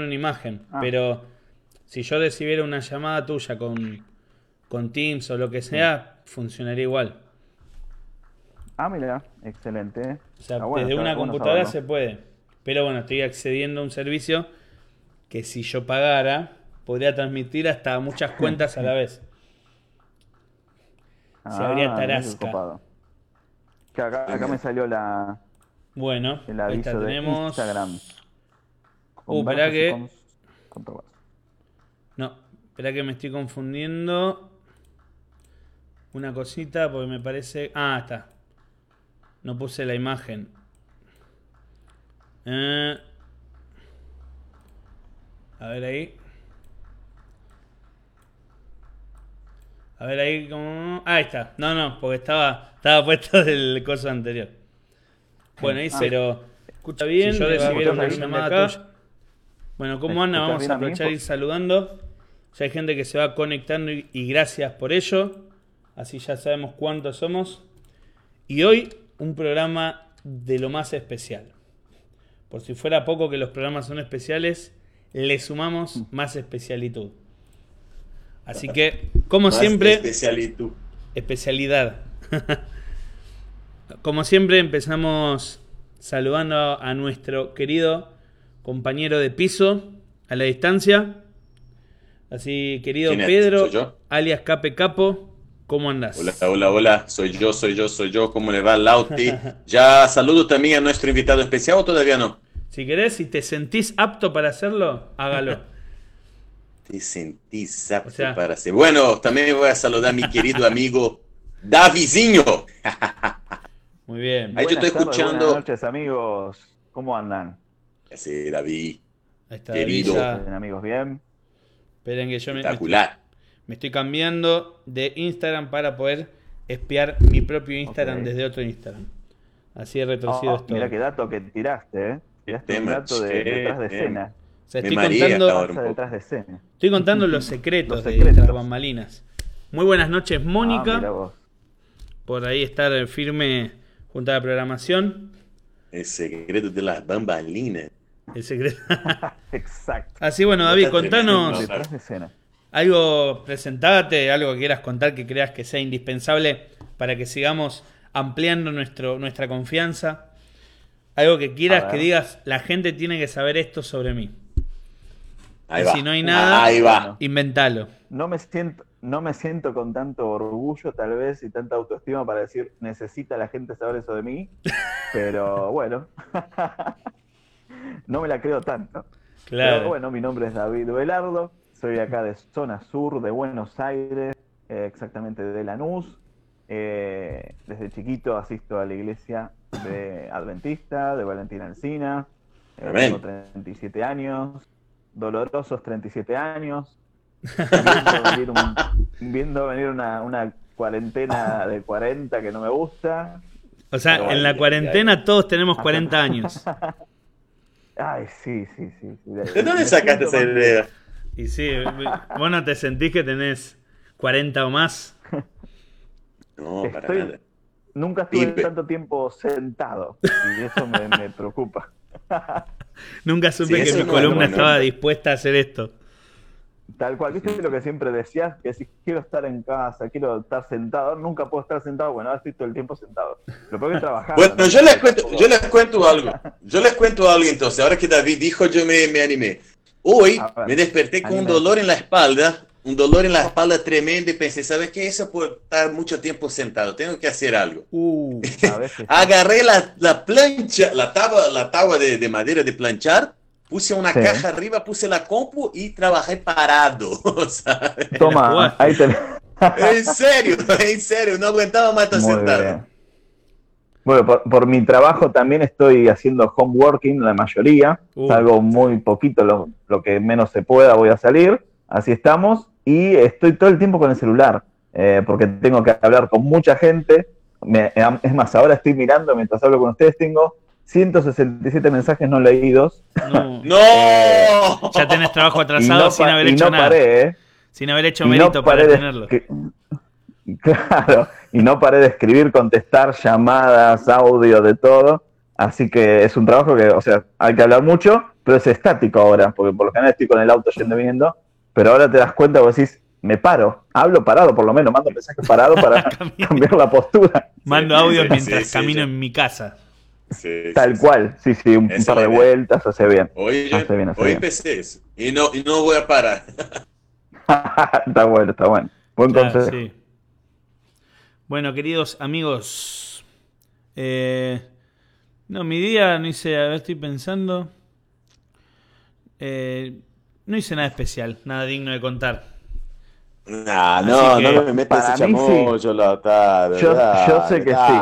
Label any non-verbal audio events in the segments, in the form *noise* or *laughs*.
una imagen, Ah. pero si yo recibiera una llamada tuya con, con Teams o lo que sea, funcionaría igual. Ah, mira, excelente. O sea, Ah, bueno, desde una bueno computadora saberlo. se puede. Pero bueno, estoy accediendo a un servicio que si yo pagara, podría transmitir hasta muchas *laughs* cuentas a la vez. se habría Ah, qué tarasca. Que acá, acá me salió la, Bueno, el ahí aviso de tenemos. Uh, y que-. No, espera que me estoy confundiendo. Una cosita, porque me parece. Ah, está. No puse la imagen. Eh, A ver ahí. A ver ahí como. Ah, ahí está. No, no, porque estaba, estaba *laughs* puesto del coso anterior. Bueno, ahí Ah. pero. Escucha bien, Si yo recibiera una llamada acá. tuya. Bueno, ¿cómo ¿Me anda? Vamos a a aprovechar y ir saludando. Ya hay gente que se va conectando y, y gracias por ello. Así ya sabemos cuántos somos. Y hoy un programa de lo más especial. Por si fuera poco que los programas son especiales, le sumamos más especialitud. Así que, como Más siempre, Especialito. especialidad. *laughs* Como siempre, empezamos saludando a nuestro querido compañero de piso a la distancia. Así, querido. Pedro, alias Cape Capo, ¿cómo andás? Hola, hola, hola, soy yo, soy yo, soy yo, ¿cómo le va Lauti? *laughs* Ya saludo también a nuestro invitado especial o todavía no? Si querés, si te sentís apto para hacerlo, hágalo. *laughs* Te sentís apto O sea- para hacer. Bueno, también voy a saludar a mi querido amigo Davizinho. *laughs* Muy bien. Ahí yo estoy escuchando- Buenas noches, amigos. ¿Cómo andan? Sí, David, Ahí está Querido. ¿Bien, amigos? ¿Bien? Esperen que yo me, me estoy, espectacular. me estoy cambiando de Instagram para poder espiar mi propio Instagram desde otro Instagram. Así de retorcido Oh, es todo. mira qué dato que tiraste, ¿eh? Tiraste un dato de che, detrás de escena. O sea, Me estoy contando, detrás de escena. estoy contando los secretos, Los de las bambalinas. Muy buenas noches, Ah, Mónica. mira vos. por ahí estar firme junto a la programación. El secreto de las bambalinas. El secreto. *laughs* Exacto. Así bueno, David, contanos ¿no? Detrás de escena. algo, presentate, algo que quieras contar que creas que sea indispensable para que sigamos ampliando nuestro, nuestra confianza. Algo que quieras que digas, la gente tiene que saber esto sobre mí. Ahí Y va. si no hay nada- Ahí va. Inventalo. No me siento, no me siento con tanto orgullo, tal vez, y tanta autoestima para decir necesita la gente saber eso de mí, *laughs* pero bueno, *laughs* no me la creo tanto. Claro. Pero bueno, mi nombre es David Velardo, soy acá de zona sur de Buenos Aires, eh, exactamente de Lanús. Eh, desde chiquito asisto a la iglesia de Adventista, de Valentina Alcina. Eh, Amén. tengo 37 años, dolorosos 37 años. *laughs* Viendo venir, un- viendo venir una, una cuarentena de 40 que no me gusta. O sea, en la cuarentena todos tenemos 40 años. *laughs* Ay, sí, sí, sí. ¿De dónde sacaste esa idea? Y sí, vos no te sentís que tenés 40 o más. No, para Estoy- nada. Nunca estuve Pipe. tanto tiempo sentado y eso me, me preocupa. *laughs* Nunca supe Sí, que mi no, columna estaba dispuesta a hacer esto. Tal cual, ¿viste lo que siempre decías? Que si quiero estar en casa, quiero estar sentado, nunca puedo estar sentado, bueno, ahora estoy todo el tiempo sentado. Lo que trabajar. Bueno, yo les cuento, yo les cuento algo. Yo les cuento algo entonces. Ahora que David dijo, yo me, me animé. Hoy ver, me desperté con un dolor en la espalda, un dolor en la espalda tremendo y pensé, ¿sabes qué? Eso por estar mucho tiempo sentado, tengo que hacer algo. Uh, A veces *laughs* Agarré la, la plancha, la tabla, la tabla de, de madera de planchar, puse una Sí. caja arriba, puse la compu y trabajé parado. *laughs* ¿sabes? Toma, ahí te... En serio, *laughs* en serio, no aguantaba más estar sentado. bien. Bueno, por, por mi trabajo también estoy haciendo homeworking, la mayoría. Uh. Salgo muy poquito, lo, lo que menos se pueda voy a salir. Así estamos. Y estoy todo el tiempo con el celular, eh, porque tengo que hablar con mucha gente. Me- es más, ahora estoy mirando, mientras hablo con ustedes, tengo 167 mensajes no leídos. no. *laughs* ¡No! Ya tenés trabajo atrasado no, sin haber hecho no nada. paré, ¿eh? Sin haber hecho no mérito para tenerlo. *laughs* Claro, y no paré de escribir, contestar llamadas, audio, de todo. Así que es un trabajo que, o sea, hay que hablar mucho pero es estático ahora, porque por lo general estoy con el auto yendo y viniendo, pero ahora te das cuenta, vos decís, me paro, hablo parado por lo menos, mando mensajes parado para *laughs* cambiar la postura. Mando audio mientras camino en mi casa. Tal cual, sí, sí, un, par de vueltas, hace bien. Hoy, hoy empecé eso, y no, y no voy a parar. *laughs* está bueno, está bueno. Buen consejo. Bueno, queridos amigos, eh, no, mi día no hice, a ver, estoy pensando. Eh, no hice nada especial, nada digno de contar. Nah, no, no me metas ese chamullo, sí. yo, yo sé que sí.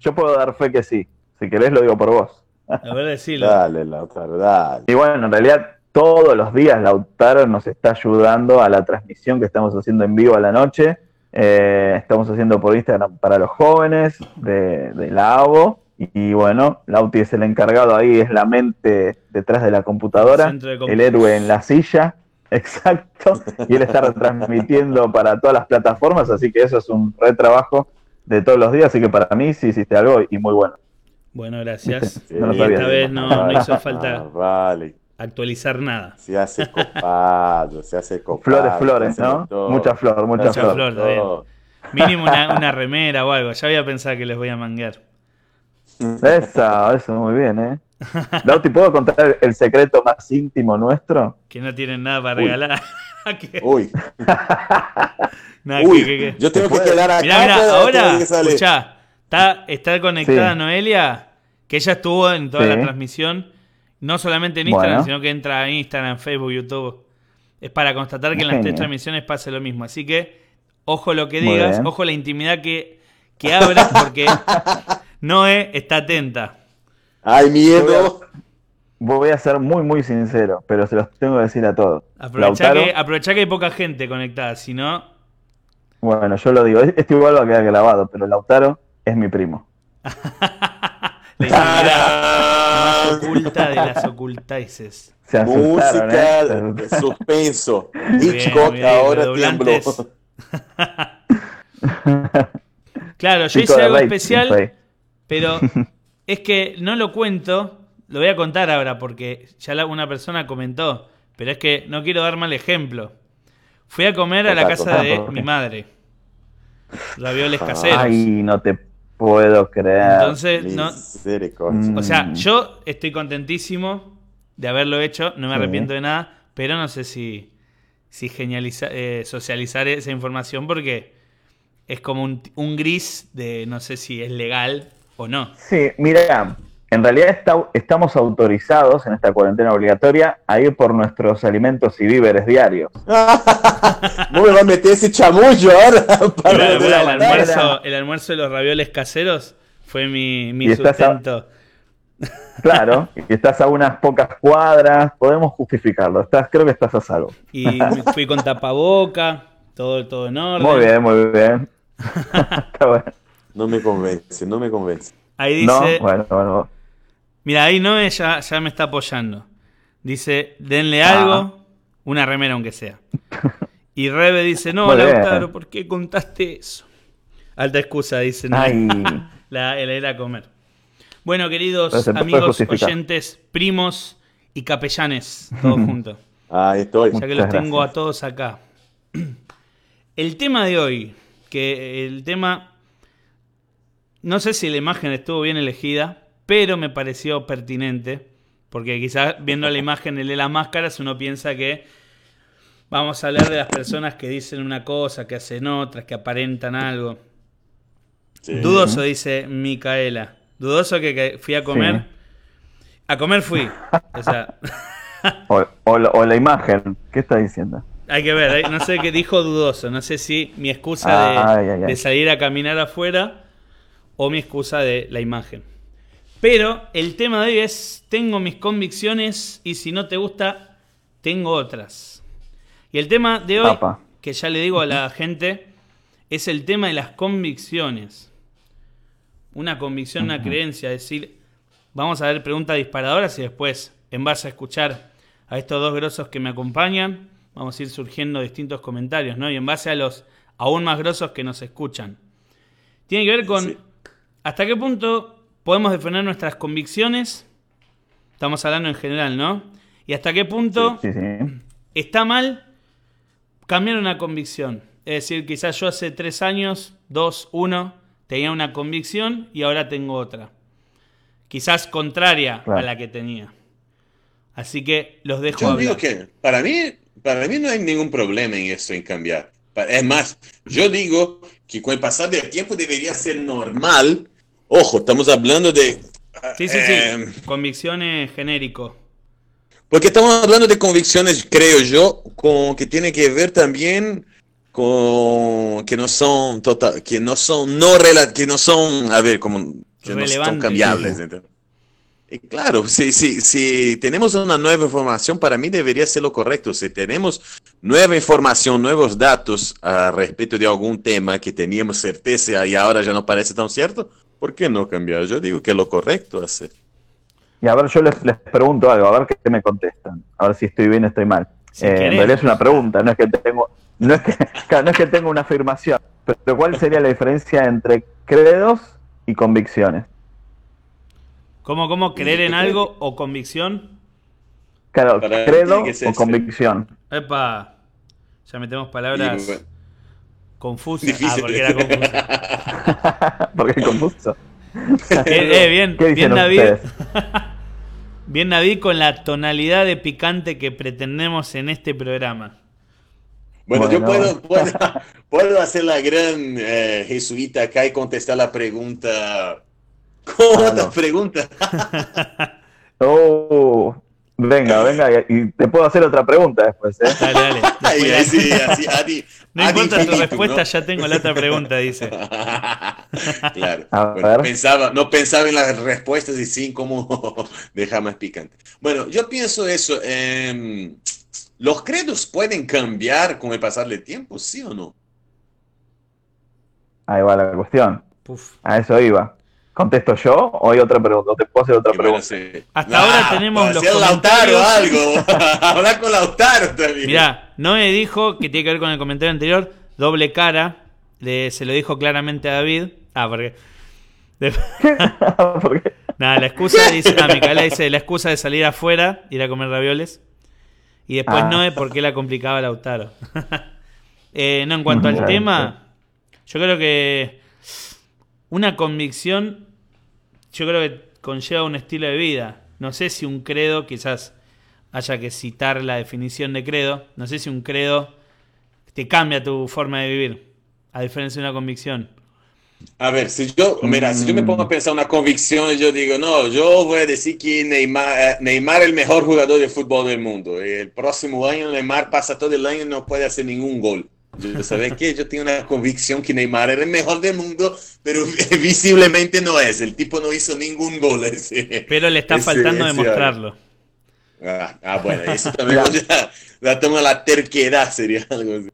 Yo puedo dar fe que sí. Si querés lo digo por vos. A ver, decilo. Dale, Lautaro, dale. Y bueno, en realidad todos los días Lautaro nos está ayudando a la transmisión que estamos haciendo en vivo a la noche. Eh, estamos haciendo por Instagram para los jóvenes de, de la AVO. Y, bueno, Lauti es el encargado ahí, es la mente detrás de la computadora, el héroe en la silla. *laughs* Exacto. Y él está retransmitiendo para todas las plataformas, así que eso es un retrabajo de todos los días. Así que para mí sí hiciste algo y muy bueno. Bueno, gracias. *laughs* y esta vez no, hizo falta actualizar nada. Se hace copado, se hace *laughs* copado. Flores, flores, ¿no? Mucha flor, mucha, flor. Mínimo una, remera o algo. Ya había pensado que les voy a manguear. Eso, eso, muy bien, ¿eh? Lauti, ¿puedo contar el secreto más íntimo nuestro? Que no tienen nada para regalar. *laughs* Uy. Uy. Yo tengo que quedar acá. Mira, mira, ahora, escuchá. Está, está conectada Noelia, que ella estuvo en toda la transmisión, no solamente en Instagram, sino que entra a Instagram, Facebook, YouTube. Es para constatar que en las tres transmisiones pase lo mismo. Así que, ojo lo que digas, ojo la intimidad que, que porque *laughs* Noé está atenta. ¡Ay, miedo! Voy a ser muy, muy sincero, pero se los tengo que decir a todos. Aprovechá, que, aprovechá que hay poca gente conectada, si no... Bueno, yo lo digo, esto igual va a quedar grabado, pero Lautaro es mi primo. *laughs* la más oculta de las ocultaices. Música ¿eh? de suspenso. *laughs* Hitchcock ahora tiembló. *laughs* claro, yo hice algo especial, pero es que no lo cuento. Lo voy a contar ahora porque ya una persona comentó, pero es que no quiero dar mal ejemplo. Fui a comer a la casa de mi madre. Ravioles caseros. Ay, no te puedo creer. Entonces, no, o sea, yo estoy contentísimo de haberlo hecho, no me arrepiento de nada, pero no sé si, si eh, socializar esa información porque es como un, un, gris de no sé si es legal o no. Sí, mira, en realidad estamos autorizados en esta cuarentena obligatoria a ir por nuestros alimentos y víveres diarios. *laughs* ¿Cómo me va a meter ese chamullo ahora? *laughs* Para el, almuerzo, el, almuerzo, de los ravioles caseros fue mi, mi sustento. *laughs* claro, y estás a unas pocas cuadras, podemos justificarlo. Estás, creo que estás a salvo. Y fui con tapaboca, todo, todo en orden. Muy bien, muy bien. Está bueno. No me convence, no me convence. Ahí dice. No, bueno, bueno. Mira, ahí no ya, ya me está apoyando. Dice, denle algo, ah. una remera aunque sea. Y Rebe dice, no, Lautaro, ¿por qué contaste eso? Alta excusa, dice. No, *laughs* la, el ir a comer. Bueno, queridos amigos, oyentes, primos y capellanes, todos *laughs* juntos. Ahí estoy. Ya que los tengo a todos acá. *clears throat* El tema de hoy, que el tema, no sé si la imagen estuvo bien elegida, pero me pareció pertinente, porque quizás viendo la imagen de las máscaras uno piensa que vamos a hablar de las personas que dicen una cosa, que hacen otras, que aparentan algo. Dudoso, dice Micaela. Dudoso que, fui a comer. A comer fui. *laughs* O, la, imagen. ¿Qué está diciendo? Hay que ver, no sé qué dijo dudoso. No sé si mi excusa de salir a caminar afuera o mi excusa de la imagen. Pero el tema de hoy es, tengo mis convicciones y si no te gusta, tengo otras. Y el tema de hoy, que ya le digo a la gente, es el tema de las convicciones. Una convicción, una creencia, es decir, vamos a ver preguntas disparadoras y después, en base a escuchar a estos dos grosos que me acompañan, vamos a ir surgiendo distintos comentarios, ¿no? Y en base a los aún más grosos que nos escuchan. Tiene que ver con hasta qué punto podemos defender nuestras convicciones. Estamos hablando en general, ¿no? ¿Y hasta qué punto Sí, sí. está mal cambiar una convicción? Es decir, quizás yo hace tres años, dos, uno, tenía una convicción y ahora tengo otra. Quizás contraria Claro. a la que tenía. Así que los dejo Yo hablar. digo que para mí, para mí no hay ningún problema en eso, en cambiar. Es más, yo digo que con el pasar del tiempo debería ser normal. Ojo, estamos hablando de... Sí, sí, eh, sí. Convicciones genérico. Porque estamos hablando de convicciones, creo yo, con que tiene que ver también con que no son total, que no son no rela- que no son, a ver, como que no son cambiables. Y claro, si, si, si tenemos una nueva información, para mí debería ser lo correcto. Si tenemos nueva información, nuevos datos a respecto de algún tema que teníamos certeza y ahora ya no parece tan cierto, ¿por qué no cambiar? Yo digo que es lo correcto hacer. Y a ver, yo les, les pregunto algo, a ver qué me contestan. A ver si estoy bien o estoy mal. Si Eh, en realidad es una pregunta, no es que tengo, no es que, *laughs* claro, no es que tengo una afirmación. Pero ¿cuál sería la diferencia entre credos y convicciones? ¿Cómo, cómo creer en algo o convicción? Claro, Para credo o convicción. Epa. Ya metemos palabras Y, bueno, confusas. Difícil. Ah, porque era confusa. *laughs* Porque es confuso. Eh, eh, bien, ¿Qué bien David. *laughs* Bien David con la tonalidad de picante que pretendemos en este programa. Bueno, yo puedo, puedo, *laughs* puedo hacer la gran eh, jesuita acá y contestar la pregunta con Ah, otra no. pregunta. Oh, venga, venga, y, y te puedo hacer otra pregunta después, ¿eh? Dale, dale. *laughs* Ay, Después ay, la- sí, así, ad- *laughs* no ad importa tu respuesta, ¿no? ya tengo la otra pregunta, dice. *laughs* claro. A Bueno, ver. pensaba, no pensaba en las respuestas y sí en cómo dejar más picante. Bueno, yo pienso eso. em, ¿Los credos pueden cambiar con el pasar del tiempo, sí o no? Ahí va la cuestión. A eso iba. ¿Contesto yo o hay otra pregunta? ¿O te puedo hacer otra bueno, pregunta? sí. Hasta ahora tenemos pues, los si es Lautaro comentarios. algo. *laughs* Hablar con Lautaro también. Mirá, Noé dijo que tiene que ver con el comentario anterior, doble cara. Le- se lo dijo claramente a David. Ah, porque. de- *laughs* Porque Nada, la excusa dice. Ah, Micaela dice la excusa de salir afuera, ir a comer ravioles. Y después Ah. Noé, ¿por qué la complicaba Lautaro? *laughs* Eh, no, en cuanto al tema, yo creo que una convicción, yo creo que conlleva un estilo de vida. No sé si un credo, quizás haya que citar la definición de credo. No sé si un credo te cambia tu forma de vivir, a diferencia de una convicción. A ver, si yo, mira, si yo me pongo a pensar una convicción, yo digo, no, yo voy a decir que Neymar, eh, Neymar es el mejor jugador de fútbol del mundo. El próximo año Neymar pasa todo el año y no puede hacer ningún gol. Yo, ¿sabes qué? Yo tengo una convicción que Neymar era el mejor del mundo, pero *laughs* visiblemente no es. El tipo no hizo ningún gol. ese- Pero le está ese- faltando ese demostrarlo. Ah, ah, bueno, eso *laughs* también *laughs* ya, ya toma la terquedad, sería algo así.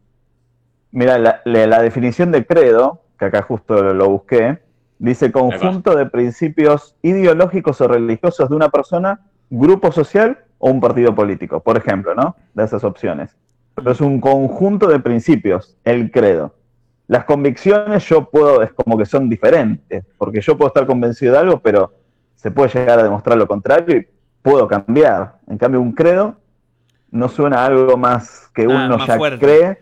Mira, la, la- la definición de credo, que acá justo lo, lo busqué, dice conjunto de principios ideológicos o religiosos de una persona, grupo social o un partido político, por ejemplo, ¿no? De esas opciones. Pero es un conjunto de principios, el credo. Las convicciones yo puedo, es como que son diferentes, porque yo puedo estar convencido de algo, pero se puede llegar a demostrar lo contrario y puedo cambiar. En cambio, un credo no suena a algo más que Ah, uno más ya fuerte. cree,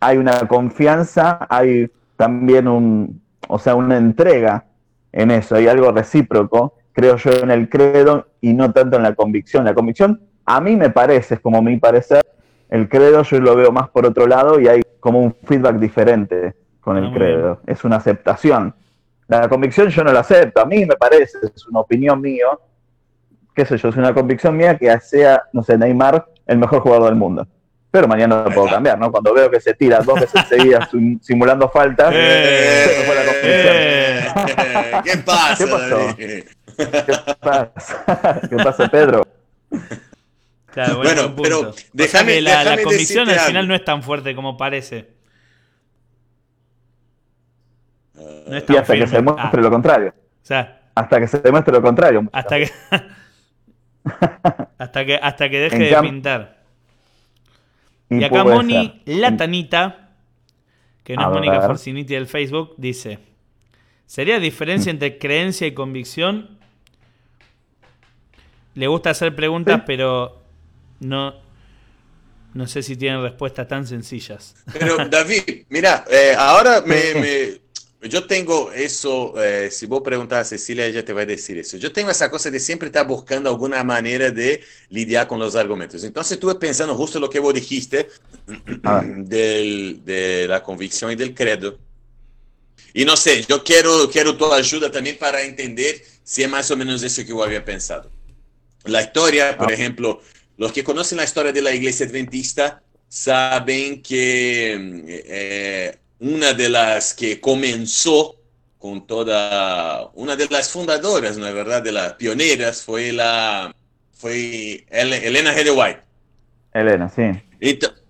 hay una confianza, hay también un, o sea, una entrega en eso, hay algo recíproco, creo yo, en el credo y no tanto en la convicción. La convicción, a mí me parece, es como mi parecer, el credo yo lo veo más por otro lado y hay como un feedback diferente con Ah, el muy credo, es una aceptación. La convicción yo no la acepto, a mí me parece, es una opinión mío, qué sé yo, es una convicción mía que sea, no sé, Neymar el mejor jugador del mundo. Pero mañana lo puedo cambiar, ¿no? Cuando veo que se tira dos veces *laughs* seguidas sim- simulando falta, Eh, se me fue la convicción. eh. ¿Qué pasa? ¿Qué pasó? ¿Qué pasa? *laughs* ¿Qué pasa, Pedro? Claro, Bueno, pero O sea déjame- que la, la decirte al final algo. no es tan fuerte como parece. No es Y tan hasta que se demuestre Ah, lo contrario. o sea, Hasta que se demuestre lo contrario. hasta que *laughs* hasta que hasta que deje En de pintar. Y, acá Moni ser. Latanita, que no A es Mónica. Forciniti del Facebook, dice: ¿Sería diferencia entre creencia y convicción? Le gusta hacer preguntas, Sí. pero no, no sé si tienen respuestas tan sencillas. Pero David, mira, eh, ahora me, yo tengo eso, eh, si vos preguntas a Cecilia, ella te va a decir eso. Yo tengo esa cosa de siempre estar buscando alguna manera de lidiar con los argumentos. Entonces estuve pensando justo lo que vos dijiste ah. *clears throat* del, de la convicción y del credo. Y no sé, yo quiero, quiero tu ayuda también para entender si es más o menos eso que yo había pensado. La historia, por ah. ejemplo, los que conocen la historia de la iglesia adventista saben que eh, una de las que comenzó con toda, una de las fundadoras, ¿no es verdad?, de las pioneras fue la, fue Elena G. White. Elena, sí.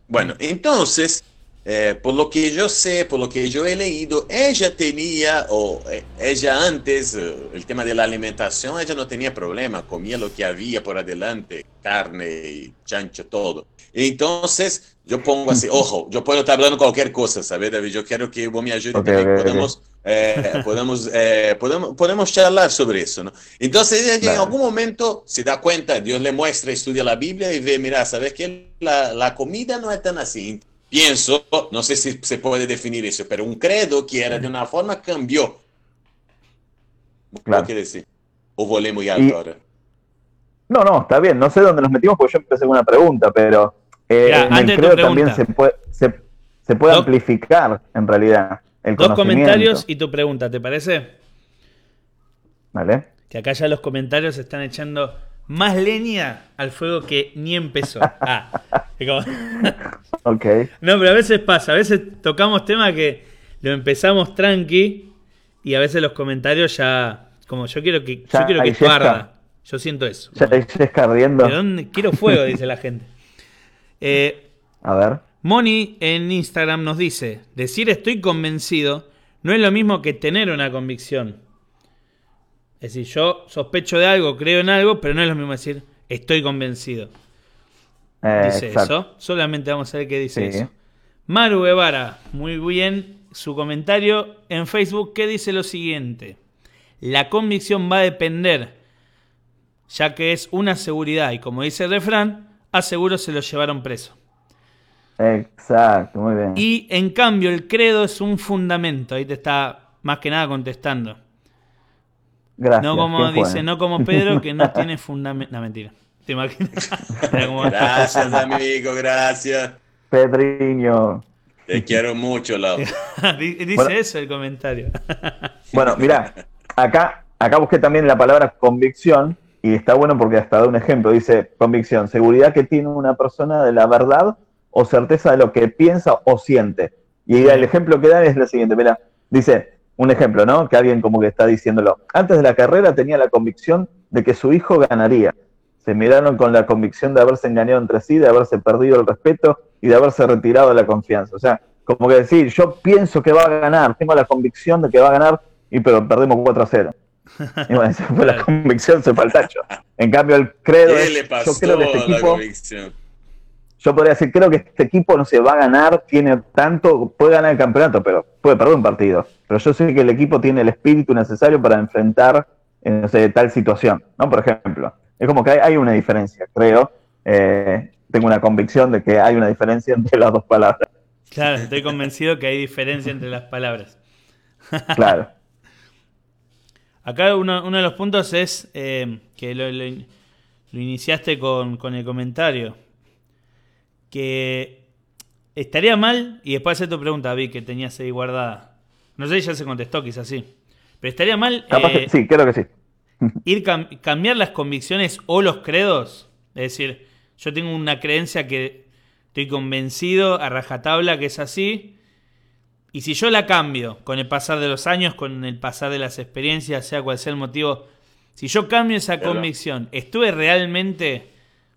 bueno, entonces, eh, por lo que yo sé, por lo que yo he leído, ella tenía, o eh, ella antes, eh, el tema de la alimentación, ella no tenía problema, comía lo que había por adelante, carne chancho, todo. Entonces, yo pongo así, *laughs* ojo, yo puedo estar hablando cualquier cosa, ¿sabes, David? Yo quiero que vos me ayudes podemos, *laughs* podemos, podemos, podemos, charlar sobre eso, ¿no? Entonces, ella en algún momento se da cuenta, Dios le muestra, estudia la Biblia y ve, mira, ¿sabes qué? La, la comida no es tan así pienso, no sé si se puede definir eso, pero un credo que era de una forma cambió. Claro. ¿Qué decir? ¿O volé muy alto ahora? No, no, está bien. No sé dónde nos metimos porque yo empecé con una pregunta, pero eh, en el credo también se puede, se, puede amplificar en realidad. El Dos comentarios y tu pregunta, ¿te parece? Vale. Que acá ya los comentarios están echando más leña al fuego que ni empezó. Ah, *laughs* ok. No, pero a veces pasa, a veces tocamos temas que lo empezamos tranqui y a veces los comentarios ya, como yo quiero que, yo quiero que Yo siento eso. Ya te escarriendo. Quiero fuego, dice la gente. *laughs* Eh, a ver. Moni en Instagram nos dice, decir estoy convencido no es lo mismo que tener una convicción. Es decir, yo sospecho de algo, creo en algo, pero no es lo mismo decir estoy convencido. Eh, dice eso. Solamente vamos a ver qué dice eso. Maru Guevara, muy bien su comentario en Facebook que dice lo siguiente. La convicción va a depender, ya que es una seguridad y como dice el refrán, a seguro se lo llevaron preso. Exacto, muy bien. Y en cambio el credo es un fundamento, ahí te está más que nada contestando. Gracias. No como dice, no como Pedro que no *laughs* tiene fundamento. No, mentira. ¿Te imaginas? *laughs* gracias, amigo, gracias. Pedriño. Te quiero mucho, Lau. *laughs* dice eso el comentario. bueno, mira, acá, acá busqué también la palabra convicción y está bueno porque hasta da un ejemplo. Dice convicción, seguridad que tiene una persona de la verdad o certeza de lo que piensa o siente. Y el ejemplo que da es el siguiente, mira, dice, un ejemplo, ¿no? Que alguien como que está diciéndolo. Antes de la carrera tenía la convicción de que su hijo ganaría. Se miraron con la convicción de haberse engañado entre sí, de haberse perdido el respeto y de haberse retirado la confianza. O sea, como que decir, yo pienso que va a ganar, tengo la convicción de que va a ganar, y pero perdemos 4 a 0. Y bueno, *laughs* esa fue la convicción, se fue al tacho. En cambio, el credo es, yo creo que este equipo, yo podría decir, creo que este equipo no se va a ganar, tiene tanto, puede ganar el campeonato, pero puede perder un partido. Pero yo sé que el equipo tiene el espíritu necesario para enfrentar eh, tal situación, ¿no? Por ejemplo, es como que hay, una diferencia, creo. Eh, tengo una convicción de que hay una diferencia entre las dos palabras. Claro, estoy convencido que hay diferencia entre las palabras. *laughs* Claro. Acá uno, de los puntos es eh, que lo, iniciaste con, con el comentario que estaría mal, y después hacer tu pregunta, vi que tenías ahí guardada. No sé si ya se contestó, quizás sí. Pero estaría mal. Eh, sí, creo que sí. *laughs* ir cambiar las convicciones o los credos. Es decir, yo tengo una creencia que estoy convencido a rajatabla que es así. Y si yo la cambio con el pasar de los años, con el pasar de las experiencias, sea cual sea el motivo, si yo cambio esa convicción, ¿estuve realmente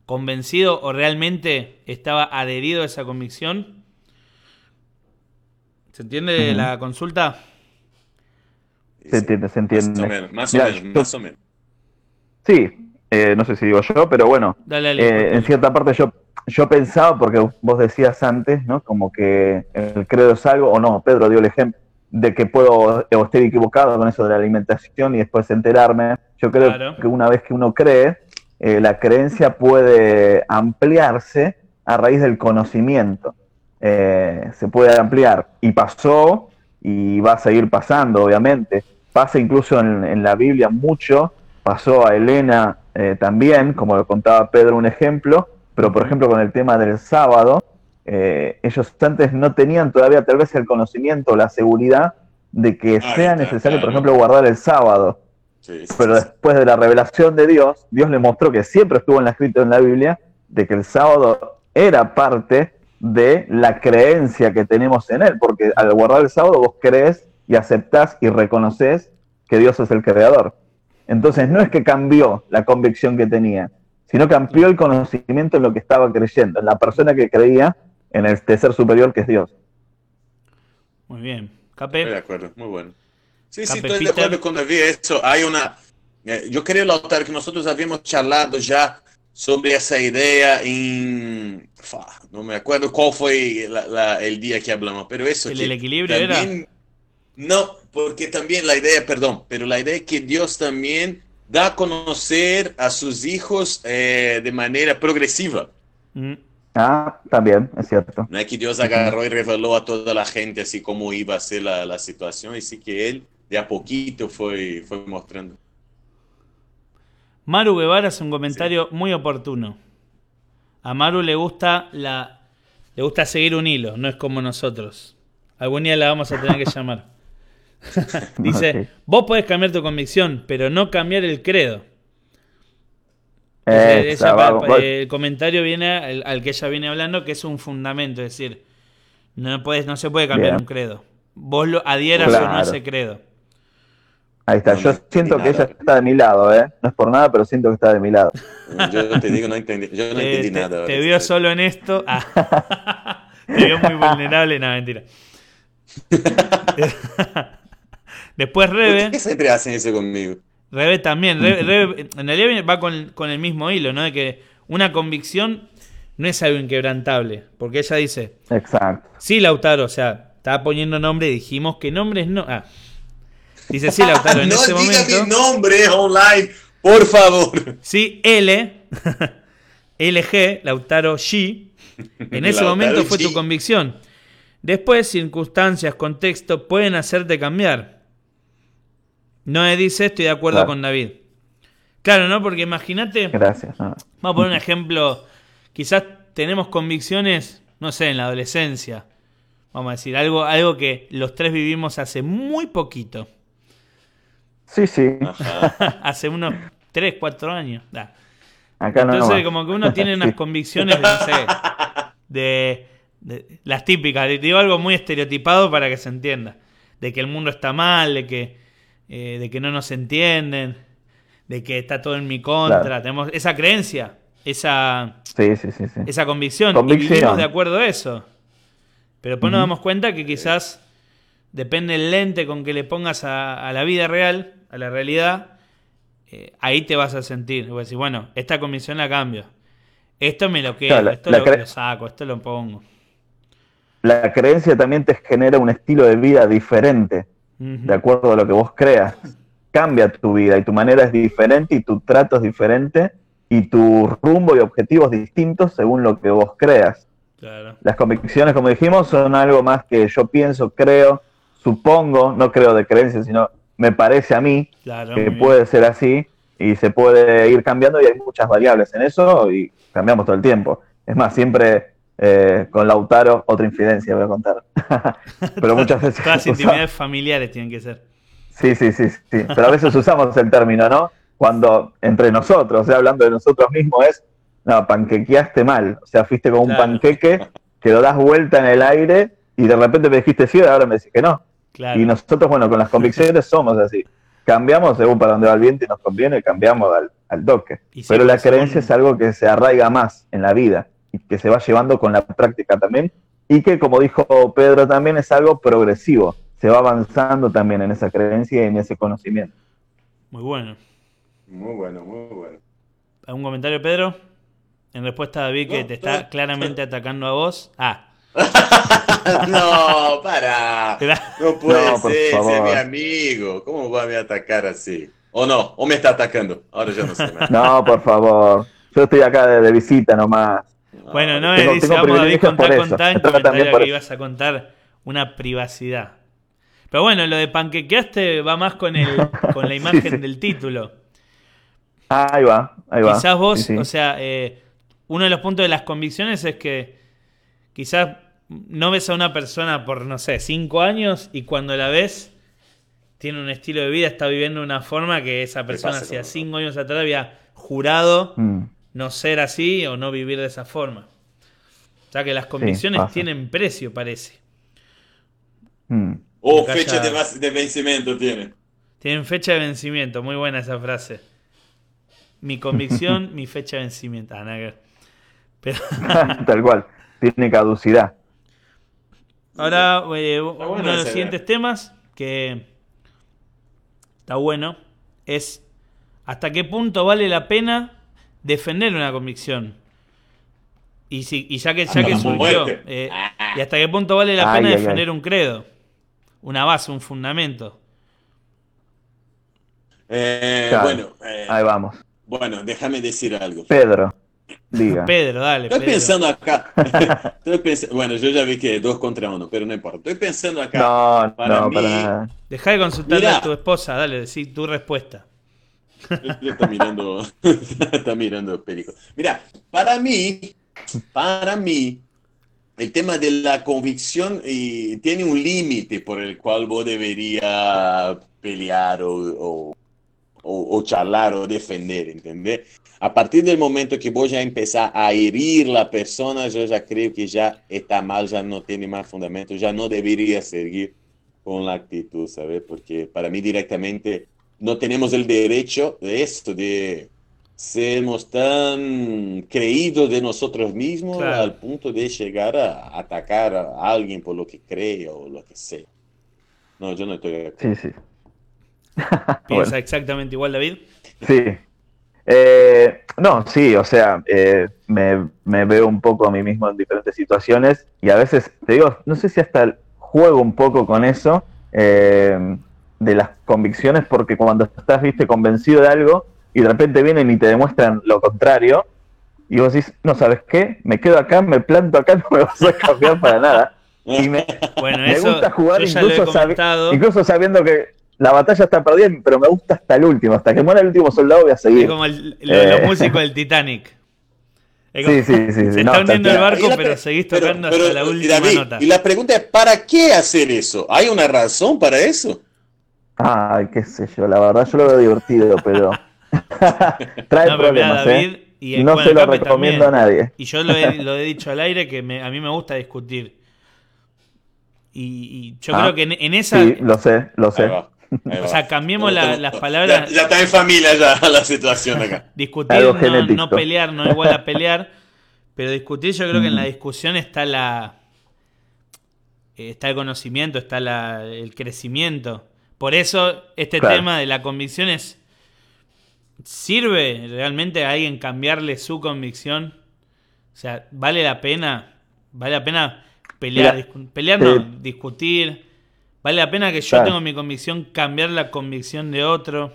convencido o realmente estaba adherido a esa convicción? ¿Se entiende la consulta? Se entiende, se entiende. Más o menos, más o menos, Sí, eh, no sé si digo yo, pero bueno, eh, en cierta parte yo, yo pensaba, porque vos decías antes, ¿no? Como que el credo es algo, o no, Pedro dio el ejemplo de que puedo o estar equivocado con eso de la alimentación y después enterarme. Yo creo que una vez que uno cree, eh, la creencia puede ampliarse a raíz del conocimiento. Eh, se puede ampliar. Y pasó, y va a seguir pasando, obviamente. Pasa incluso en, la Biblia mucho. Pasó a Elena eh, también, como lo contaba Pedro, un ejemplo. Pero, por ejemplo, con el tema del sábado, ellos antes no tenían todavía tal vez el conocimiento o la seguridad de que sea necesario, por ejemplo, guardar el sábado. Pero después de la revelación de Dios, Dios le mostró que siempre estuvo en la escrito en la Biblia de que el sábado era parte de la creencia que tenemos en él, porque al guardar el sábado vos crees y aceptás y reconoces que Dios es el creador. Entonces no es que cambió la convicción que tenía, sino cambió el conocimiento en lo que estaba creyendo, en la persona que creía en el ser superior que es Dios. Muy bien. Estoy de acuerdo, muy bueno. Sí, sí, estoy de acuerdo cuando vi eso. Hay una. Eh, yo creo, Lautaro, que nosotros habíamos charlado ya sobre esa idea en. No me acuerdo cuál fue el día que hablamos, pero eso. ¿El, el equilibrio era? No, porque también la idea, perdón, pero la idea es que Dios también da a conocer a sus hijos eh, de manera progresiva. Mm. Ah, también, es cierto. No es que Dios agarró y reveló a toda la gente así como iba a ser la, la situación, y sí que Él de a poquito fue, fue mostrando. Maru Guevara hace un comentario muy oportuno. A Maru le gusta la le gusta seguir un hilo, no es como nosotros. Algún día la vamos a tener que llamar. *laughs* Dice, vos podés cambiar tu convicción, pero no cambiar el credo. el comentario viene al, que ella viene hablando, que es un fundamento, es decir, no, puedes, no se puede cambiar un credo. Vos lo adhieras o no a ese credo. Ahí está, yo siento que ella está de mi lado, ¿eh? No es por nada, pero siento que está de mi lado. Yo te digo, no entendí, yo no entendí nada. Te vio solo en esto. Ah. *laughs* te vio muy vulnerable, no, mentira. *laughs* Después Rebe. ¿Por qué siempre hacen eso conmigo? Rebe también. Rebe, en realidad va con, con, el mismo hilo, ¿no? De que una convicción no es algo inquebrantable. Porque ella dice. Exacto. Sí, Lautaro, o sea, estaba poniendo nombre y dijimos que nombres no. Ah, Dice, sí, Lautaro, en no ese momento. No mi nombre online, por favor. Sí, L, *laughs* LG, Lautaro G. En ese *laughs* momento fue tu convicción. Después, circunstancias, contexto pueden hacerte cambiar. No me dice, estoy de acuerdo con David. Claro, ¿no? Porque imagínate. Gracias. Vamos a poner un ejemplo. Quizás tenemos convicciones, no sé, en la adolescencia. Vamos a decir, algo, algo que los tres vivimos hace muy poquito. Sí, sí. *laughs* Hace unos 3, 4 años. Entonces, como que uno tiene *laughs* unas convicciones de, no sé, de, las típicas. Digo algo muy estereotipado para que se entienda. De que el mundo está mal, de que, eh, de que no nos entienden, de que está todo en mi contra. Tenemos esa creencia, esa, sí, sí, sí, esa convicción. Y vivimos de acuerdo a eso. Pero después nos damos cuenta que quizás depende el lente con que le pongas a la vida real a la realidad, eh, ahí te vas a sentir. Vas a decir, bueno, esta comisión la cambio. Esto me lo quedo, esto lo, saco, esto lo pongo. La creencia también te genera un estilo de vida diferente, de acuerdo a lo que vos creas. Cambia tu vida y tu manera es diferente y tu trato es diferente y tu rumbo y objetivos distintos según lo que vos creas. Las convicciones, como dijimos, son algo más que yo pienso, creo, supongo, no creo de creencia, sino me parece a mí que puede ser así y se puede ir cambiando y hay muchas variables en eso y cambiamos todo el tiempo. Es más, siempre eh, con Lautaro, otra infidencia voy a contar. *laughs* Pero muchas *laughs* veces... Todas las intimidades familiares tienen que ser. Sí, sí, sí, sí. Pero a veces usamos el término, ¿no? Cuando entre nosotros, o sea, hablando de nosotros mismos, es, no, panquequeaste mal. O sea, fuiste como un panqueque que lo das vuelta en el aire y de repente me dijiste sí y ahora me decís que no. Y nosotros, bueno, con las convicciones somos así. Cambiamos según para dónde va el viento y nos conviene, cambiamos al, al toque. Pero la creencia es algo que se arraiga más en la vida y que se va llevando con la práctica también. Y que, como dijo Pedro, también es algo progresivo. Se va avanzando también en esa creencia y en ese conocimiento. Muy bueno. Muy bueno, muy bueno. ¿Algún comentario, Pedro? En respuesta a David, que te está claramente atacando a vos. Ah, *laughs* no, para. No puede ser, es mi amigo. ¿Cómo va a me atacar así? ¿O no? ¿O me está atacando? Ahora ya no sé más. No, por favor. Yo estoy acá de, de visita nomás. Bueno, no me Tengo- dice, tengo vamos Me trata también comentario por que ibas a contar una privacidad. Pero bueno, lo de panquequeaste va más con el *laughs* con la imagen sí. del título. Ahí va, ahí va. Quizás vos, Sí, sí. o sea, eh, uno de los puntos de las convicciones es que quizás no ves a una persona por, no sé, cinco años y cuando la ves tiene un estilo de vida, está viviendo de una forma que esa persona hacía cinco años atrás había jurado Mm, no ser así o no vivir de esa forma. O sea que las convicciones tienen precio, parece. mm. O fecha de, de vencimiento tiene. Tienen fecha de vencimiento, muy buena esa frase. Mi convicción, *laughs* mi fecha de vencimiento. Ah, nada que ver. Pero *laughs* Tal cual. Tiene caducidad. ahora, eh, uno de los siguientes temas que está bueno es hasta qué punto vale la pena defender una convicción. Y, si, y ya que, ya que la surgió, eh, y hasta qué punto vale la Ay, pena ay, ay. defender un credo, una base, un fundamento. Eh, Claro. Bueno, eh, Ahí vamos. bueno, déjame decir algo. Pedro, diga. Pedro, dale. Estoy Pedro. pensando acá. *laughs* Estoy pens- bueno, yo ya vi que dos contra uno, pero no importa. Estoy pensando acá. No, Para no, mí- para nada. Deja de consultarle Mirá. a tu esposa, dale, decí tu respuesta. Está mirando, *laughs* está mirando Perico. Mira, para mí, para mí, el tema de la convicción tiene un límite por el cual vos deberías pelear o, o, o- o charlar o defender, ¿entendés? A partir del momento que vos ya empezás a herir la persona, yo ya creo que ya está mal, ya no tiene más fundamento, ya no debería seguir con la actitud, ¿sabes? Porque para mí directamente no tenemos el derecho de esto, de sermos tan creídos de nosotros mismos Claro. al punto de llegar a atacar a alguien por lo que cree o lo que sea. No, yo no estoy de acuerdo. Sí, sí. *laughs* Piensa Bueno. exactamente igual, David. Sí. Eh, no, sí, o sea, eh, me, me veo un poco a mí mismo en diferentes situaciones y a veces, te digo, no sé si hasta juego un poco con eso eh, de las convicciones porque cuando estás, viste, convencido de algo y de repente vienen y te demuestran lo contrario y vos decís, no, ¿sabes qué? Me quedo acá, me planto acá, *laughs* no me vas a cambiar para nada. Y me, Bueno, me eso gusta jugar sabi- incluso sabiendo que la batalla está perdida, pero me gusta hasta el último, hasta que muera el último soldado voy a Es seguir. como el- lo- los Eh. músicos del Titanic. Es Sí, como- sí, sí, sí, Se no, está hundiendo el barco, la pero seguís tocando pero, hasta la y última David, nota. Y la pregunta es, ¿para qué hacer eso? ¿Hay una razón para eso? Ay, qué sé yo, la verdad yo lo veo divertido, pero *laughs* trae No, pero mirá, problemas, David, ¿eh? y el- no bueno, se lo recomiendo también. a nadie. Y yo lo he, lo he dicho al aire que me- a mí me gusta discutir. Y, y yo Ah, creo que en, en esa. Sí, lo sé, lo sé. O sea, cambiemos la- las palabras. Ya, ya está en familia ya *laughs* la situación acá. Discutir, no, pelear, no igual a pelear. Pero discutir, yo creo que en Mm. la discusión está la. Está el conocimiento, está la- el crecimiento. Por eso, este Claro. tema de la convicción es. ¿Sirve realmente a alguien cambiarle su convicción? O sea, ¿vale la pena? ¿Vale la pena pelear? Mira, discu- pelear no, eh, discutir. ¿Vale la pena que yo Claro. tengo mi convicción cambiar la convicción de otro?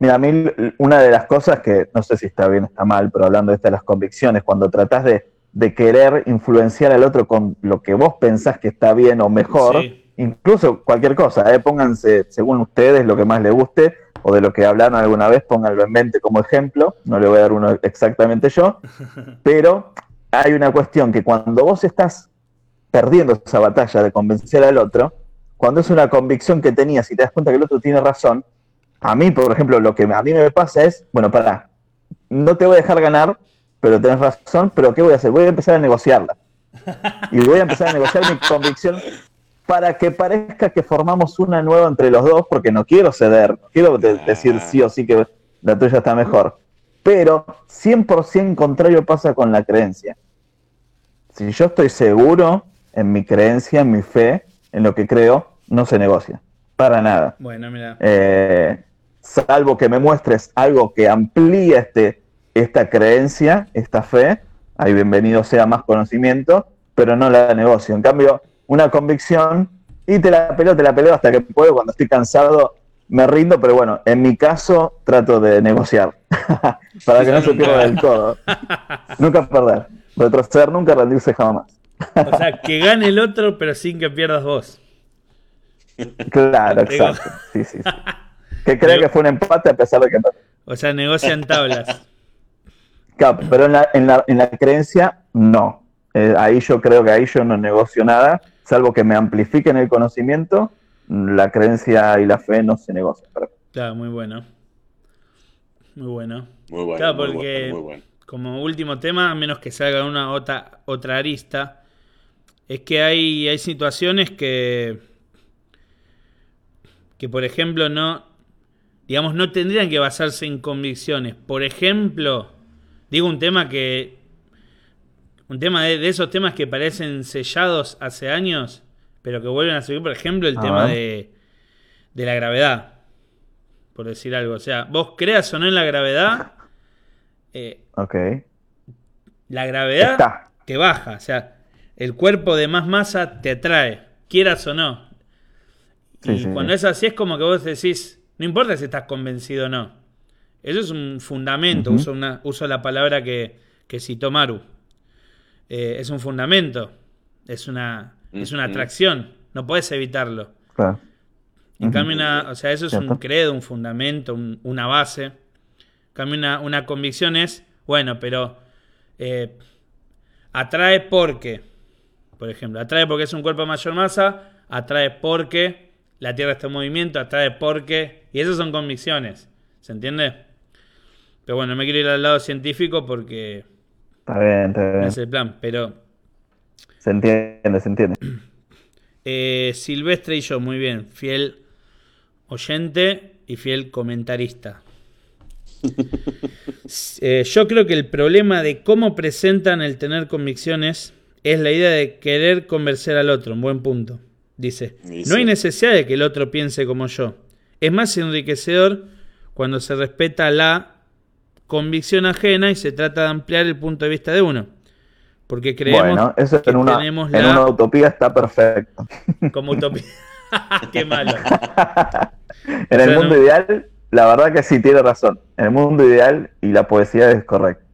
Mira, a mí una de las cosas que no sé si está bien o está mal, pero hablando de estas las convicciones, cuando tratás de, de querer influenciar al otro con lo que vos pensás que está bien o mejor, Sí. incluso cualquier cosa, ¿eh? pónganse según ustedes lo que más les guste o de lo que hablaron alguna vez, pónganlo en mente como ejemplo, no le voy a dar uno exactamente yo, *laughs* pero hay una cuestión que cuando vos estás perdiendo esa batalla de convencer al otro, cuando es una convicción que tenías y te das cuenta que el otro tiene razón, a mí, por ejemplo, lo que a mí me pasa es, bueno, para, no te voy a dejar ganar, pero tenés razón, pero ¿qué voy a hacer? Voy a empezar a negociarla. *laughs* Y voy a empezar a negociar mi convicción para que parezca que formamos una nueva entre los dos, porque no quiero ceder, no quiero de- decir sí o sí que la tuya está mejor. Pero 100% contrario pasa con la creencia. Si yo estoy seguro en mi creencia, en mi fe, en lo que creo, no se negocia. Para nada. Bueno, mira. Eh, salvo que me muestres algo que amplíe este, esta creencia, esta fe, ahí bienvenido sea más conocimiento, pero no la negocio. En cambio, una convicción, y te la peleo, te la peleo hasta que puedo, cuando estoy cansado, me rindo, pero bueno, en mi caso trato de negociar *laughs* para que no se pierda el codo. *laughs* nunca perder, retroceder nunca, rendirse jamás. O sea, que gane el otro, pero sin que pierdas vos. Claro, *laughs* exacto. Sí, sí, sí. Que cree que fue un empate a pesar de que no. O sea, negocian tablas. Claro, pero en la, en la, en la creencia, no. Eh, ahí yo creo que ahí yo no negocio nada, salvo que me amplifiquen el conocimiento, la creencia y la fe no se negocian. Claro, muy bueno. Muy bueno. Muy bueno. Claro, muy porque bueno, muy bueno. como último tema, a menos que salga una otra, otra arista, es que hay, hay situaciones que, que, por ejemplo, no, digamos, no tendrían que basarse en convicciones. Por ejemplo, digo un tema que, un tema de, de esos temas que parecen sellados hace años, pero que vuelven a subir, por ejemplo, el tema de, de la gravedad, por decir algo. O sea, vos creas o no en la gravedad, eh, Ok. la gravedad Está. te baja. O sea, el cuerpo de más masa te atrae, quieras o no. Sí, y sí, cuando sí. es así es como que vos decís, no importa si estás convencido o no. Eso es un fundamento, uso, una, uso la palabra que, que citó Maru. Eh, es un fundamento, es una, es una atracción, no puedes evitarlo. Claro. En cambio, una, o sea, eso es un credo, un fundamento, un- una base. En cambio, una, una convicción es, bueno, pero eh, atrae porque, por ejemplo, atrae porque es un cuerpo de mayor masa, atrae porque la Tierra está en movimiento, atrae porque... Y esas son convicciones, ¿se entiende? Pero bueno, no me quiero ir al lado científico porque Está bien, está no bien. es el plan, pero... Se entiende, se entiende. *clears throat* Eh, Silvestre y yo, muy bien. Fiel oyente y fiel comentarista. *laughs* Eh, yo creo que el problema de cómo presentan el tener convicciones es la idea de querer convencer al otro. Un buen punto. Dice, no hay necesidad de que el otro piense como yo. Es más enriquecedor cuando se respeta la convicción ajena y se trata de ampliar el punto de vista de uno. Porque creemos Bueno, eso que en una, tenemos en la una utopía está perfecto. como utopía. *laughs* Qué malo. En el sea, mundo no- ideal, la verdad que sí tiene razón. En el mundo ideal y la poesía es correcta.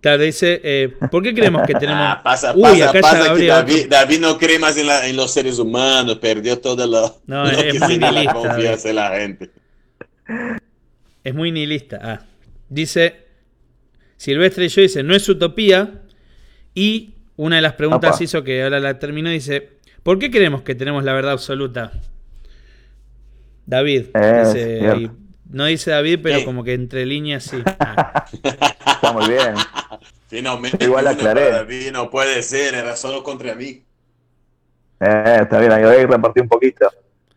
Claro, dice, eh, ¿por qué creemos que tenemos... Ah, *laughs* pasa, Uy, pasa, acá pasa que David, David no cree más en, la- en los seres humanos, perdió toda la, No, lo es que muy sería la nihilista, confianza de la gente. Es muy nihilista. Ah, dice, Silvestre y yo dice, no es utopía. Y una de las preguntas Opa. hizo que ahora la terminó, dice, ¿por qué creemos que tenemos la verdad absoluta? David. Eh, dice. No dice David, pero Sí. como que entre líneas sí. *laughs* Está muy bien. Finalmente, Igual aclaré. David no puede ser, era solo contra mí. Eh, está bien, ahí repartir un poquito.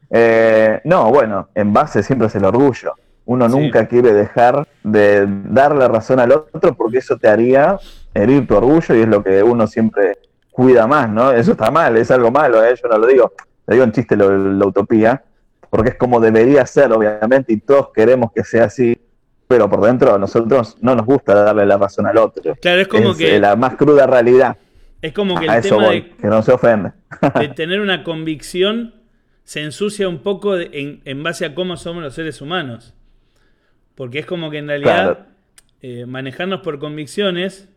Eh, no, bueno, en base siempre es el orgullo. Uno Sí. nunca quiere dejar de darle razón al otro porque eso te haría herir tu orgullo y es lo que uno siempre cuida más, ¿no? Eso está mal, es algo malo, ¿eh? yo no lo digo. Le digo en chiste lo- la utopía, porque es como debería ser, obviamente, y todos queremos que sea así, pero por dentro a nosotros no nos gusta darle la razón al otro. Claro, es como es que- eh, la más cruda realidad. Es como que el tema voy, de, que no se ofende. *laughs* de tener una convicción se ensucia un poco de- en, en base a cómo somos los seres humanos. Porque es como que en realidad Claro. eh, manejarnos por convicciones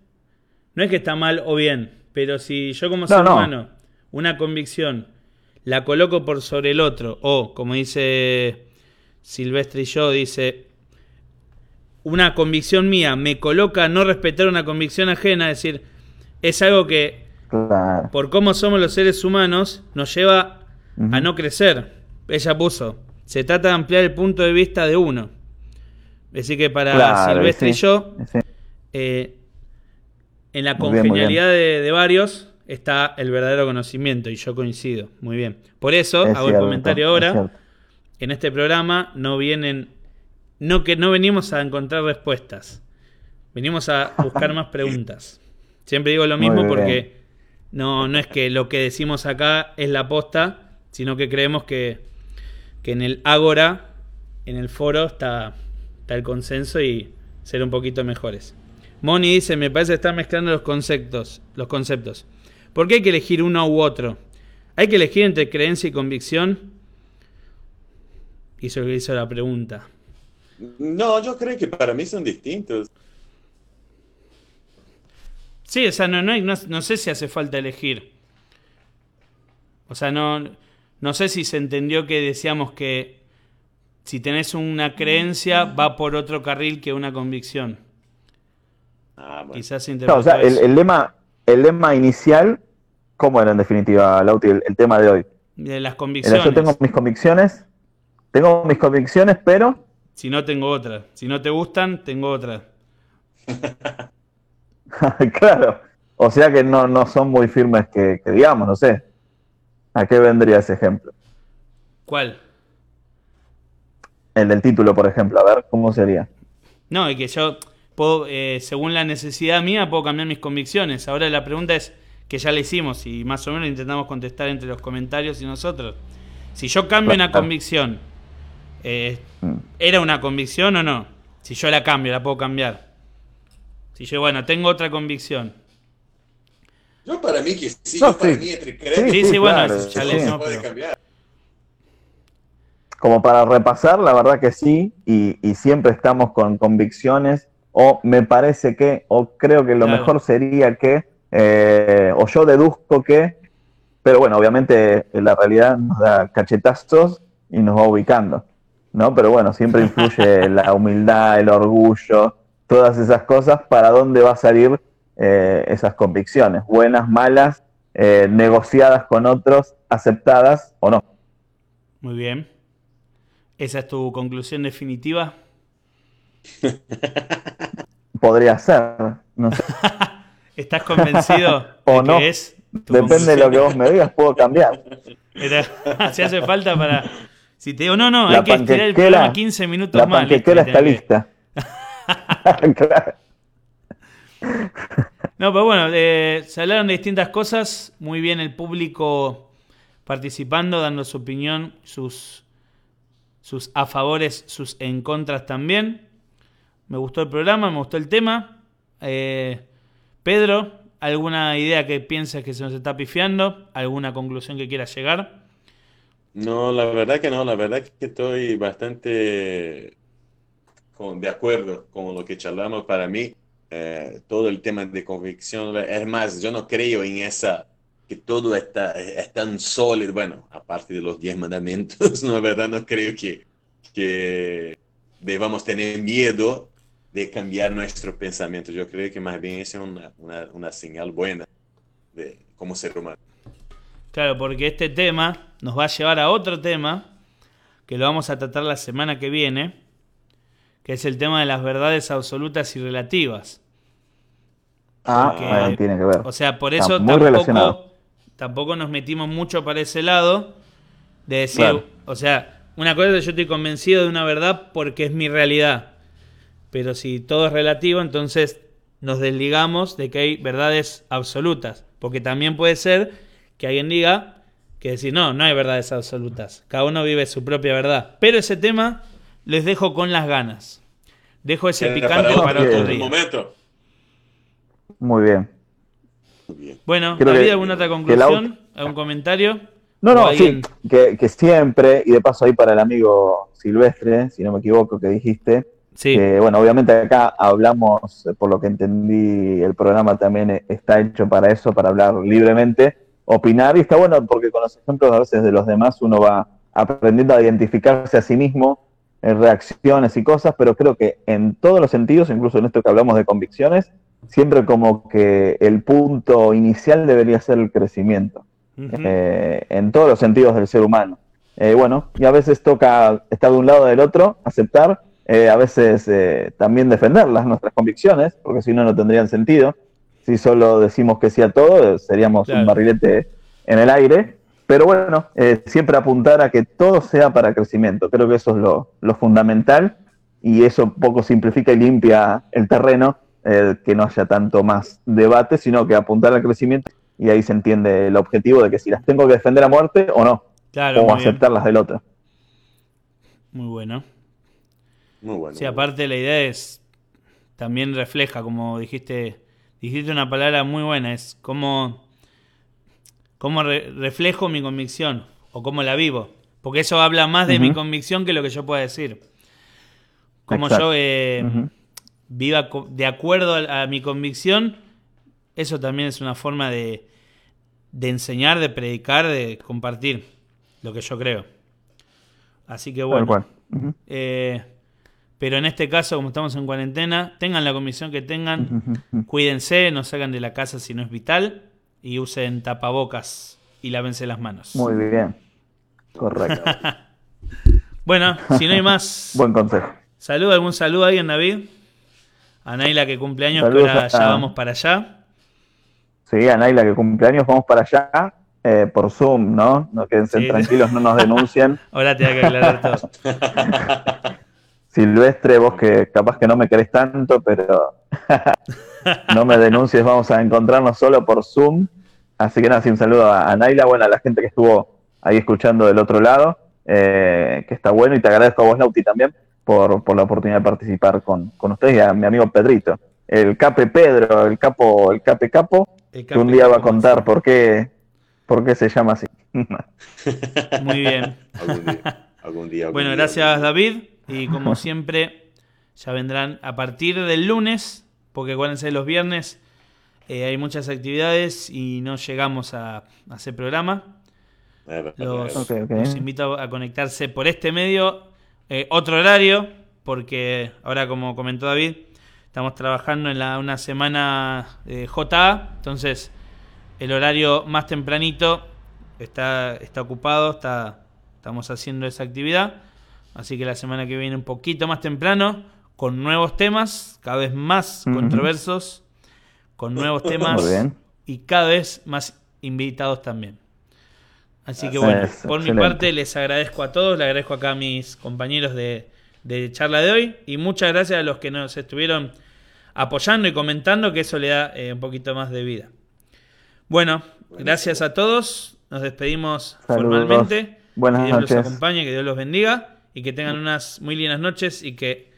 no es que está mal o bien, pero si yo como No, ser no. humano una convicción la coloco por sobre el otro, o como dice Silvestre y yo, dice, una convicción mía me coloca a no respetar una convicción ajena, es decir, es algo que Claro. por cómo somos los seres humanos, nos lleva a no crecer. Ella puso, se trata de ampliar el punto de vista de uno. Así que para Claro, Silvestre y yo, sí. eh, en la bien, congenialidad de, de varios está el verdadero conocimiento y yo coincido. Muy bien. Por eso Es hago el comentario ahora. En este programa no vienen, no que no venimos a encontrar respuestas, venimos a buscar más preguntas. Siempre digo lo mismo porque no, no es que lo que decimos acá es la posta, sino que creemos que, que en el Ágora, en el foro, está, está el consenso y ser un poquito mejores. Moni dice, me parece que están mezclando los conceptos, los conceptos. ¿Por qué hay que elegir uno u otro? Hay que elegir entre creencia y convicción. hizo, hizo la pregunta. No, yo creo que para mí son distintos. Sí, o sea, no, no, hay- no, no sé si hace falta elegir. O sea, no, no sé si se entendió que decíamos que si tenés una creencia va por otro carril que una convicción. Ah, bueno. Quizás se No, interpretó o sea, el lema, el lema inicial, ¿cómo era en definitiva, Lauti, el, el tema de hoy? de las convicciones. yo tengo mis convicciones, tengo mis convicciones, pero Si no, tengo otra. Si no te gustan, tengo otra. *laughs* claro, o sea que no, no son muy firmes que, que digamos, no sé. ¿A qué vendría ese ejemplo? ¿Cuál? El del título, por ejemplo, a ver, ¿cómo sería? No, y que yo, puedo, eh, según la necesidad mía, puedo cambiar mis convicciones. Ahora la pregunta es, que ya la hicimos y más o menos intentamos contestar entre los comentarios y nosotros. Si yo cambio una convicción, eh. ¿era una convicción o no? Si yo la cambio, la puedo cambiar. Si yo, bueno, tengo otra convicción. Yo para mí que sí, No, yo para mí entre Sí, creencias Sí, sí, bueno, claro, ya sí. le no, puede pero- cambiar. Como para repasar, la verdad que sí, y, y siempre estamos con convicciones, o me parece que, o creo que lo Claro. mejor sería que, eh, o yo deduzco que, pero bueno, obviamente eh, la realidad nos da cachetazos y nos va ubicando, ¿no? Pero bueno, siempre influye *laughs* la humildad, el orgullo, todas esas cosas, para dónde va a salir eh, esas convicciones, buenas, malas, eh, negociadas con otros, aceptadas o no. Muy bien. ¿Esa es tu conclusión definitiva? *laughs* Podría ser, no sé. *laughs* ¿Estás convencido *laughs* O de no. que es Depende de lo que vos me digas, puedo cambiar. Si hace falta para. Si te digo, no, no, La hay que estirar el panquequera- programa 15 minutos La más. panquequera listo, está lista. Claro. No, pero bueno, eh, se hablaron de distintas cosas. Muy bien el público participando, dando su opinión, sus, sus a favores, sus en contras también. Me gustó el programa, me gustó el tema. Eh, Pedro, ¿alguna idea que pienses que se nos está pifiando? ¿Alguna conclusión que quieras llegar? No, la verdad que no, la verdad que estoy bastante de acuerdo con lo que charlamos. Para mí, eh, todo el tema de convicción, es más, yo no creo en esa, que todo está, es tan sólido, bueno, aparte de los diez mandamientos, *laughs* no, la verdad no creo que, que debamos tener miedo de cambiar nuestro pensamiento. Yo creo que más bien esa es una, una, una señal buena de, como ser humano. Claro, porque este tema nos va a llevar a otro tema que lo vamos a tratar la semana que viene, que es el tema de las verdades absolutas y relativas. Ah, Porque- ahí tiene que ver. O sea, por Está eso muy tampoco, relacionado. tampoco nos metimos mucho para ese lado de decir, Claro. o sea, una cosa es que yo estoy convencido de una verdad porque es mi realidad. Pero si todo es relativo, entonces nos desligamos de que hay verdades absolutas. Porque también puede ser que alguien diga que decir, no, no hay verdades absolutas. Cada uno vive su propia verdad. Pero ese tema les dejo con las ganas. Dejo ese picante para otro día. momento. Muy bien. Bueno, Creo ¿había que- alguna otra que la conclusión? ¿Algún comentario? No, ¿O no, sí, que, que siempre, y de paso ahí para el amigo Silvestre, si no me equivoco, que dijiste, Sí, que, bueno, obviamente acá hablamos, eh, por lo que entendí, el programa también eh, está hecho para eso, para hablar libremente, opinar, y está bueno porque con los ejemplos a veces de los demás uno va aprendiendo a identificarse a sí mismo en reacciones y cosas, pero creo que en todos los sentidos, incluso en esto que hablamos de convicciones, siempre como que el punto inicial debería ser el crecimiento eh, en todos los sentidos del ser humano. Eh, bueno, y a veces toca estar de un lado o del otro, aceptar, eh, a veces eh, también defenderlas, nuestras convicciones, porque si no, no tendrían sentido. Si solo decimos que sí a todo, eh, seríamos Claro. un barrilete en el aire. Pero bueno, eh, siempre apuntar a que todo sea para crecimiento. Creo que eso es lo, lo fundamental y eso un poco simplifica y limpia el terreno, eh, que no haya tanto más debate, sino que apuntar al crecimiento y ahí se entiende el objetivo de que si las tengo que defender a muerte o no, Claro, o muy bien. aceptarlas del otro. Muy bueno. Muy bueno. Sí, aparte la idea es también refleja, como dijiste, dijiste una palabra muy buena, es cómo, cómo re- reflejo mi convicción o cómo la vivo. Porque eso habla más de mi convicción que lo que yo pueda decir. Como Exacto. yo eh, viva de acuerdo a, a mi convicción, eso también es una forma de, de enseñar, de predicar, de compartir lo que yo creo. Así que Tal bueno. eh, pero en este caso, como estamos en cuarentena, tengan la convicción que tengan, cuídense, no salgan de la casa si no es vital y usen tapabocas y lávense las manos. Muy bien. Correcto. *laughs* Bueno, si no hay más, *laughs* Buen consejo. saludo, algún saludo a alguien, David. A Naila que cumpleaños, que Saludos ahora a- ya vamos para allá. Sí, a Naila que cumpleaños, vamos para allá eh, por Zoom, ¿no? No quédense Sí. tranquilos, no nos denuncien. *laughs* Ahora te hay que aclarar todo. Silvestre, vos que capaz que no me querés tanto, pero *laughs* no me denuncies, vamos a encontrarnos solo por Zoom. Así que nada, sí, un saludo a, a Naila, bueno, a la gente que estuvo ahí escuchando del otro lado, eh, que está bueno, y te agradezco a vos, Nauti, también, por, por la oportunidad de participar con, con ustedes y a mi amigo Pedrito. El Cape Pedro, el capo, el Cape Capo, El que un día va a contar por qué, por qué se llama así. Muy bien. algún día. Algún día algún Bueno, día, gracias algún día. David. Y como *laughs* siempre, ya vendrán a partir del lunes, porque acuérdense, los viernes eh, hay muchas actividades y no llegamos a, a hacer programa. Eh, Los, los invito a conectarse por este medio, eh, otro horario, porque ahora, como comentó David, estamos trabajando en la, una semana eh, JA, entonces el horario más tempranito está, está ocupado, está, estamos haciendo esa actividad, así que la semana que viene un poquito más temprano, con nuevos temas, cada vez más controversos, con nuevos temas y cada vez más invitados también. Así que bueno, es, por mi parte les agradezco a todos, le agradezco acá a mis compañeros de, de charla de hoy y muchas gracias a los que nos estuvieron apoyando y comentando, que eso le da eh, un poquito más de vida. Bueno, gracias a todos, nos despedimos Saludos. formalmente, Buenas que Dios noches. los acompañe, que Dios los bendiga y que tengan unas muy lindas noches y que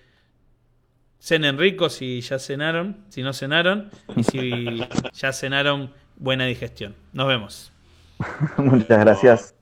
cenen ricos si ya cenaron, si no cenaron y si *laughs* ya cenaron, buena digestión. Nos vemos. Muchas gracias.